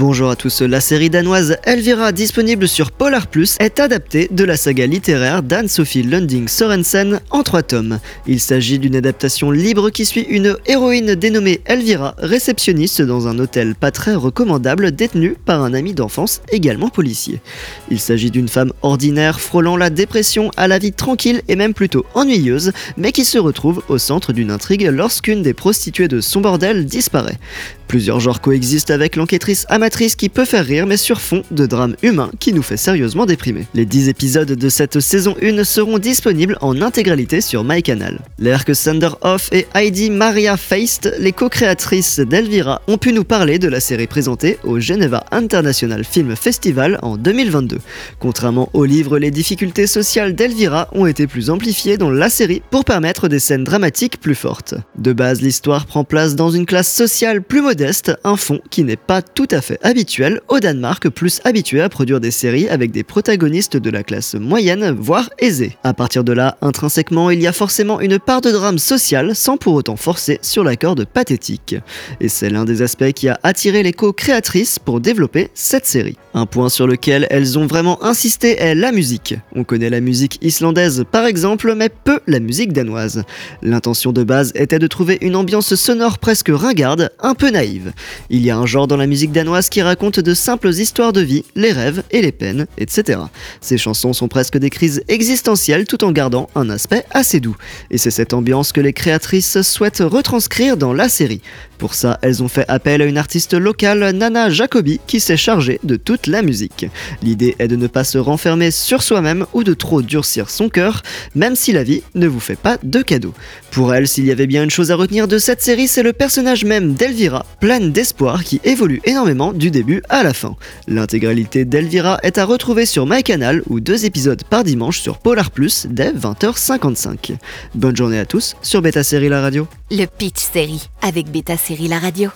Bonjour à tous, la série danoise Elvira, disponible sur Polar Plus, est adaptée de la saga littéraire d'Anne-Sophie Lunding Sorensen en trois tomes. Il s'agit d'une adaptation libre qui suit une héroïne dénommée Elvira, réceptionniste dans un hôtel pas très recommandable détenu par un ami d'enfance également policier. Il s'agit d'une femme ordinaire frôlant la dépression à la vie tranquille et même plutôt ennuyeuse, mais qui se retrouve au centre d'une intrigue lorsqu'une des prostituées de son bordel disparaît. Plusieurs genres coexistent avec l'enquêtrice amatrice qui peut faire rire mais sur fond de drame humain qui nous fait sérieusement déprimer. Les 10 épisodes de cette saison 1 seront disponibles en intégralité sur MyCanal. L'Erke Sanderhoff et Heidi Maria Feist, les co-créatrices d'Elvira, ont pu nous parler de la série présentée au Geneva International Film Festival en 2022. Contrairement au livre, les difficultés sociales d'Elvira ont été plus amplifiées dans la série pour permettre des scènes dramatiques plus fortes. De base, l'histoire prend place dans une classe sociale plus moderne un fond qui n'est pas tout à fait habituel au Danemark, plus habitué à produire des séries avec des protagonistes de la classe moyenne, voire aisée. À partir de là, intrinsèquement, il y a forcément une part de drame social sans pour autant forcer sur la corde pathétique. Et c'est l'un des aspects qui a attiré les co-créatrices pour développer cette série. Un point sur lequel elles ont vraiment insisté est la musique. On connaît la musique islandaise par exemple, mais peu la musique danoise. L'intention de base était de trouver une ambiance sonore presque ringarde, un peu naïve il y a un genre dans la musique danoise qui raconte de simples histoires de vie, les rêves et les peines, etc. Ces chansons sont presque des crises existentielles tout en gardant un aspect assez doux. Et c'est cette ambiance que les créatrices souhaitent retranscrire dans la série. Pour ça, elles ont fait appel à une artiste locale, Nana Jacobi, qui s'est chargée de toute la musique. L'idée est de ne pas se renfermer sur soi-même ou de trop durcir son cœur, même si la vie ne vous fait pas de cadeaux. Pour elle, s'il y avait bien une chose à retenir de cette série, c'est le personnage même d'Elvira, pleine d'espoir qui évolue énormément du début à la fin. L'intégralité d'Elvira est à retrouver sur MyCanal ou deux épisodes par dimanche sur Polar Plus dès 20h55. Bonne journée à tous sur Beta Série La Radio. Le Pitch Série avec Beta Série La Radio.